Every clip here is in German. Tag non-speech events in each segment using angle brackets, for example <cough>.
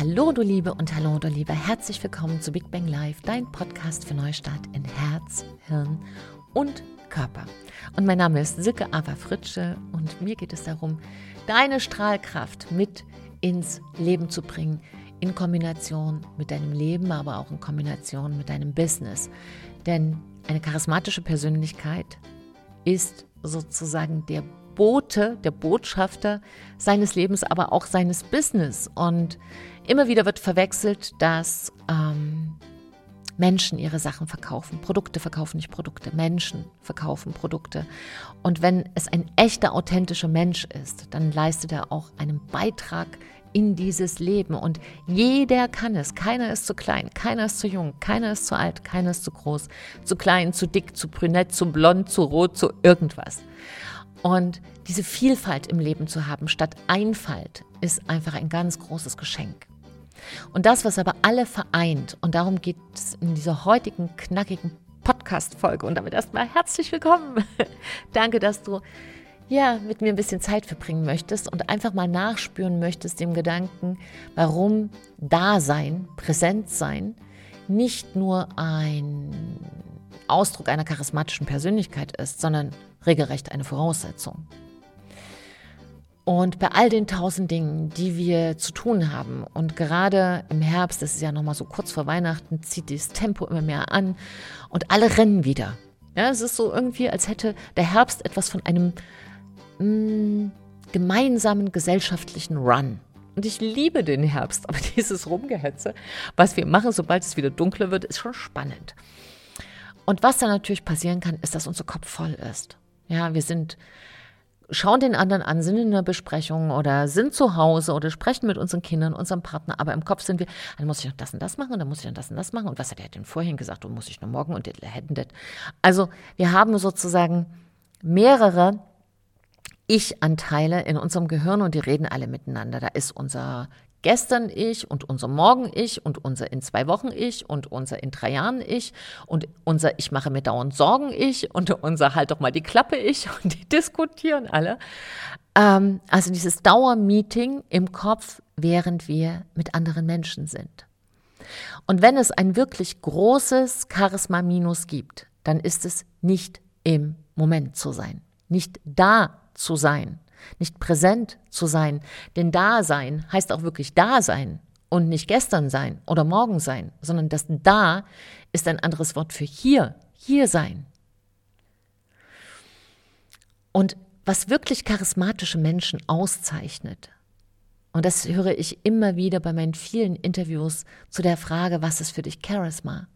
Hallo du Liebe und hallo du Liebe, herzlich willkommen zu Big Bang Live, dein Podcast für Neustart in Herz, Hirn und Körper. Und mein Name ist Silke Ava Fritsche und mir geht es darum, deine Strahlkraft mit ins Leben zu bringen, in Kombination mit deinem Leben, aber auch in Kombination mit deinem Business. Denn eine charismatische Persönlichkeit ist sozusagen der Bote, der Botschafter seines Lebens, aber auch seines Business. Und immer wieder wird verwechselt, dass ähm, Menschen ihre Sachen verkaufen. Produkte verkaufen nicht Produkte, Menschen verkaufen Produkte. Und wenn es ein echter, authentischer Mensch ist, dann leistet er auch einen Beitrag in dieses Leben. Und jeder kann es. Keiner ist zu klein, keiner ist zu jung, keiner ist zu alt, keiner ist zu groß, zu klein, zu dick, zu brünett, zu blond, zu rot, zu irgendwas. Und diese Vielfalt im Leben zu haben statt Einfalt ist einfach ein ganz großes Geschenk. Und das, was aber alle vereint, und darum geht es in dieser heutigen knackigen Podcast-Folge. Und damit erstmal herzlich willkommen. <laughs> Danke, dass du ja, mit mir ein bisschen Zeit verbringen möchtest und einfach mal nachspüren möchtest dem Gedanken, warum Dasein, Präsentsein nicht nur ein Ausdruck einer charismatischen Persönlichkeit ist, sondern regelrecht eine Voraussetzung. Und bei all den tausend Dingen, die wir zu tun haben, und gerade im Herbst, das ist ja nochmal so kurz vor Weihnachten, zieht das Tempo immer mehr an und alle rennen wieder. Ja, es ist so irgendwie, als hätte der Herbst etwas von einem mh, mm, gemeinsamen gesellschaftlichen Run. Und ich liebe den Herbst, aber <laughs> dieses Rumgehetze, was wir machen, sobald es wieder dunkler wird, ist schon spannend. Und was dann natürlich passieren kann, ist, dass unser Kopf voll ist. Ja, wir sind, schauen den anderen an, sind in einer Besprechung oder sind zu Hause oder sprechen mit unseren Kindern, unserem Partner, aber im Kopf sind wir, dann muss ich noch das und das machen und dann muss ich noch das und das machen und was hat er denn vorhin gesagt und muss ich noch morgen und hätten das. Also wir haben sozusagen mehrere ich-Anteile in unserem Gehirn und die reden alle miteinander. Da ist unser gestern Ich und unser morgen Ich und unser in zwei Wochen Ich und unser in drei Jahren Ich und unser Ich mache mir dauernd Sorgen Ich und unser halt doch mal die Klappe Ich <laughs> und die diskutieren alle. Ähm, also dieses Dauermeeting im Kopf, während wir mit anderen Menschen sind. Und wenn es ein wirklich großes Charisma-Minus gibt, dann ist es nicht im Moment zu sein, nicht da zu sein, nicht präsent zu sein. Denn Dasein heißt auch wirklich Dasein und nicht gestern sein oder morgen sein, sondern das Da ist ein anderes Wort für hier, hier sein. Und was wirklich charismatische Menschen auszeichnet, und das höre ich immer wieder bei meinen vielen Interviews zu der Frage, was ist für dich Charisma?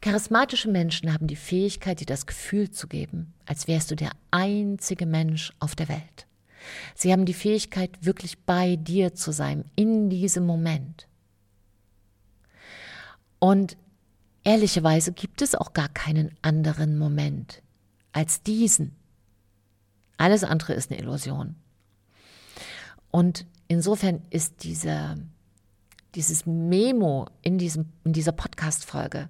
Charismatische Menschen haben die Fähigkeit, dir das Gefühl zu geben, als wärst du der einzige Mensch auf der Welt. Sie haben die Fähigkeit, wirklich bei dir zu sein, in diesem Moment. Und ehrlicherweise gibt es auch gar keinen anderen Moment als diesen. Alles andere ist eine Illusion. Und insofern ist dieser dieses Memo in, diesem, in dieser Podcast-Folge,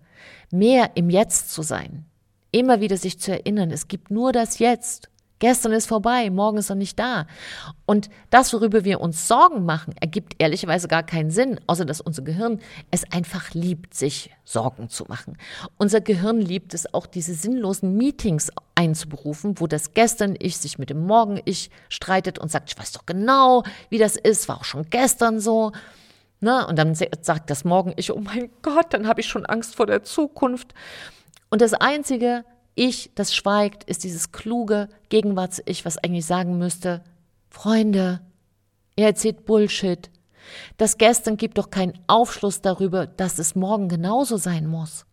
mehr im Jetzt zu sein, immer wieder sich zu erinnern, es gibt nur das Jetzt. Gestern ist vorbei, morgen ist er nicht da. Und das, worüber wir uns Sorgen machen, ergibt ehrlicherweise gar keinen Sinn, außer dass unser Gehirn es einfach liebt, sich Sorgen zu machen. Unser Gehirn liebt es auch, diese sinnlosen Meetings einzuberufen, wo das gestern Ich sich mit dem Morgen Ich streitet und sagt, ich weiß doch genau, wie das ist, war auch schon gestern so. Ne? Und dann sagt das Morgen ich, oh mein Gott, dann habe ich schon Angst vor der Zukunft. Und das einzige Ich, das schweigt, ist dieses kluge Gegenwarts-Ich, was eigentlich sagen müsste, Freunde, ihr erzählt Bullshit. Das Gestern gibt doch keinen Aufschluss darüber, dass es morgen genauso sein muss.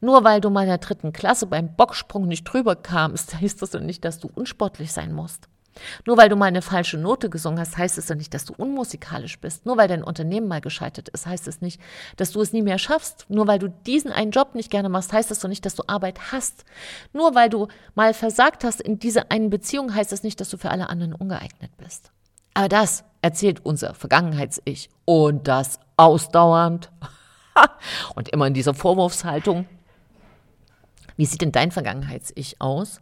Nur weil du mal in der dritten Klasse beim Bocksprung nicht drüber kamst, <laughs> heißt das doch nicht, dass du unsportlich sein musst. Nur weil du mal eine falsche Note gesungen hast, heißt es ja nicht, dass du unmusikalisch bist. Nur weil dein Unternehmen mal gescheitert ist, heißt es nicht, dass du es nie mehr schaffst. Nur weil du diesen einen Job nicht gerne machst, heißt es doch nicht, dass du Arbeit hast. Nur weil du mal versagt hast in dieser einen Beziehung, heißt es nicht, dass du für alle anderen ungeeignet bist. Aber das erzählt unser Vergangenheits-Ich. Und das ausdauernd. <laughs> Und immer in dieser Vorwurfshaltung. Wie sieht denn dein Vergangenheits-Ich aus?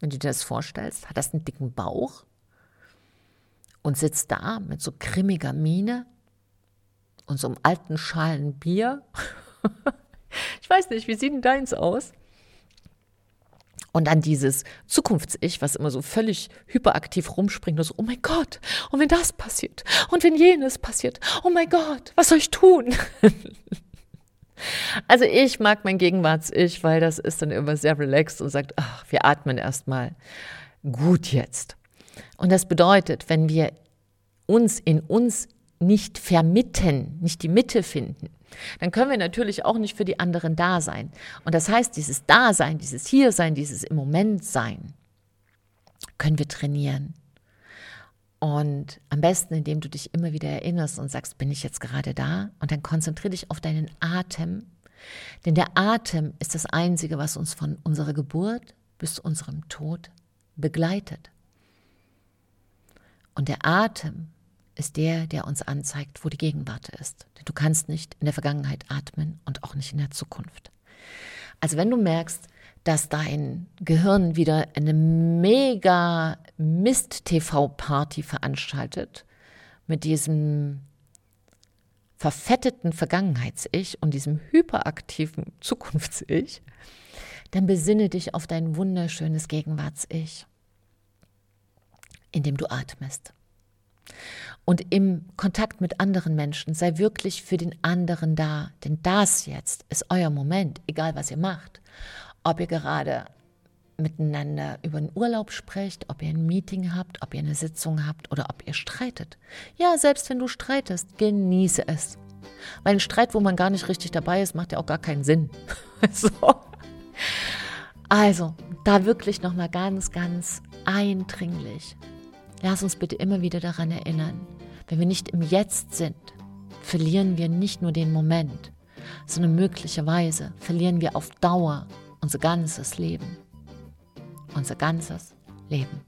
Wenn du dir das vorstellst, hat das einen dicken Bauch und sitzt da mit so grimmiger Miene und so einem alten Schalen Bier. <laughs> ich weiß nicht, wie sieht denn deins aus? Und dann dieses Zukunfts-Ich, was immer so völlig hyperaktiv rumspringt und so, oh mein Gott, und wenn das passiert, und wenn jenes passiert, oh mein Gott, was soll ich tun? <laughs> also ich mag mein Gegenwarts-Ich, weil das ist dann immer sehr relaxed und sagt, ach, wir atmen erstmal gut jetzt. Und das bedeutet, wenn wir uns in uns nicht vermitten, nicht die Mitte finden, dann können wir natürlich auch nicht für die anderen da sein. Und das heißt, dieses Dasein, dieses Hiersein, dieses im Moment sein, können wir trainieren. Und am besten, indem du dich immer wieder erinnerst und sagst, bin ich jetzt gerade da? Und dann konzentriere dich auf deinen Atem. Denn der Atem ist das Einzige, was uns von unserer Geburt bis zu unserem Tod begleitet. Und der Atem ist der, der uns anzeigt, wo die Gegenwart ist. Denn du kannst nicht in der Vergangenheit atmen und auch nicht in der Zukunft. Also wenn du merkst, dass dein Gehirn wieder eine mega Mist-TV-Party veranstaltet mit diesem verfetteten Vergangenheits-Ich und diesem hyperaktiven Zukunfts-Ich, dann besinne dich auf dein wunderschönes Gegenwarts-Ich, indem du atmest. Und im Kontakt mit anderen Menschen sei wirklich für den anderen da. Denn das jetzt ist euer Moment, egal was ihr macht. Ob ihr gerade miteinander über den Urlaub sprecht, ob ihr ein Meeting habt, ob ihr eine Sitzung habt oder ob ihr streitet. Ja, selbst wenn du streitest, genieße es. Weil ein Streit, wo man gar nicht richtig dabei ist, macht ja auch gar keinen Sinn. <laughs> so. Also, da wirklich nochmal ganz, ganz eindringlich Lass uns bitte immer wieder daran erinnern, wenn wir nicht im Jetzt sind, verlieren wir nicht nur den Moment, sondern möglicherweise verlieren wir auf Dauer unser ganzes Leben. Unser ganzes Leben.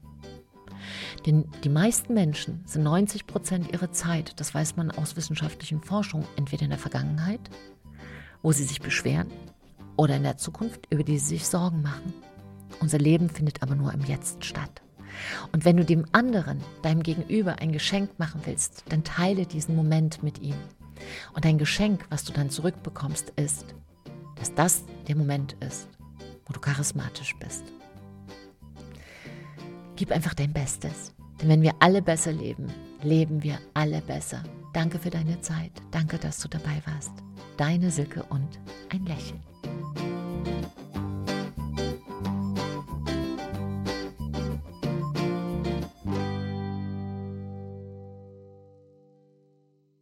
Denn die meisten Menschen sind 90 Prozent ihrer Zeit, das weiß man aus wissenschaftlichen Forschungen, entweder in der Vergangenheit, wo sie sich beschweren, oder in der Zukunft, über die sie sich Sorgen machen. Unser Leben findet aber nur im Jetzt statt. Und wenn du dem anderen, deinem Gegenüber, ein Geschenk machen willst, dann teile diesen Moment mit ihm. Und dein Geschenk, was du dann zurückbekommst, ist, dass das der Moment ist, wo du charismatisch bist. Gib einfach dein Bestes. Denn wenn wir alle besser leben, leben wir alle besser. Danke für deine Zeit. Danke, dass du dabei warst. Deine Silke und ein Lächeln.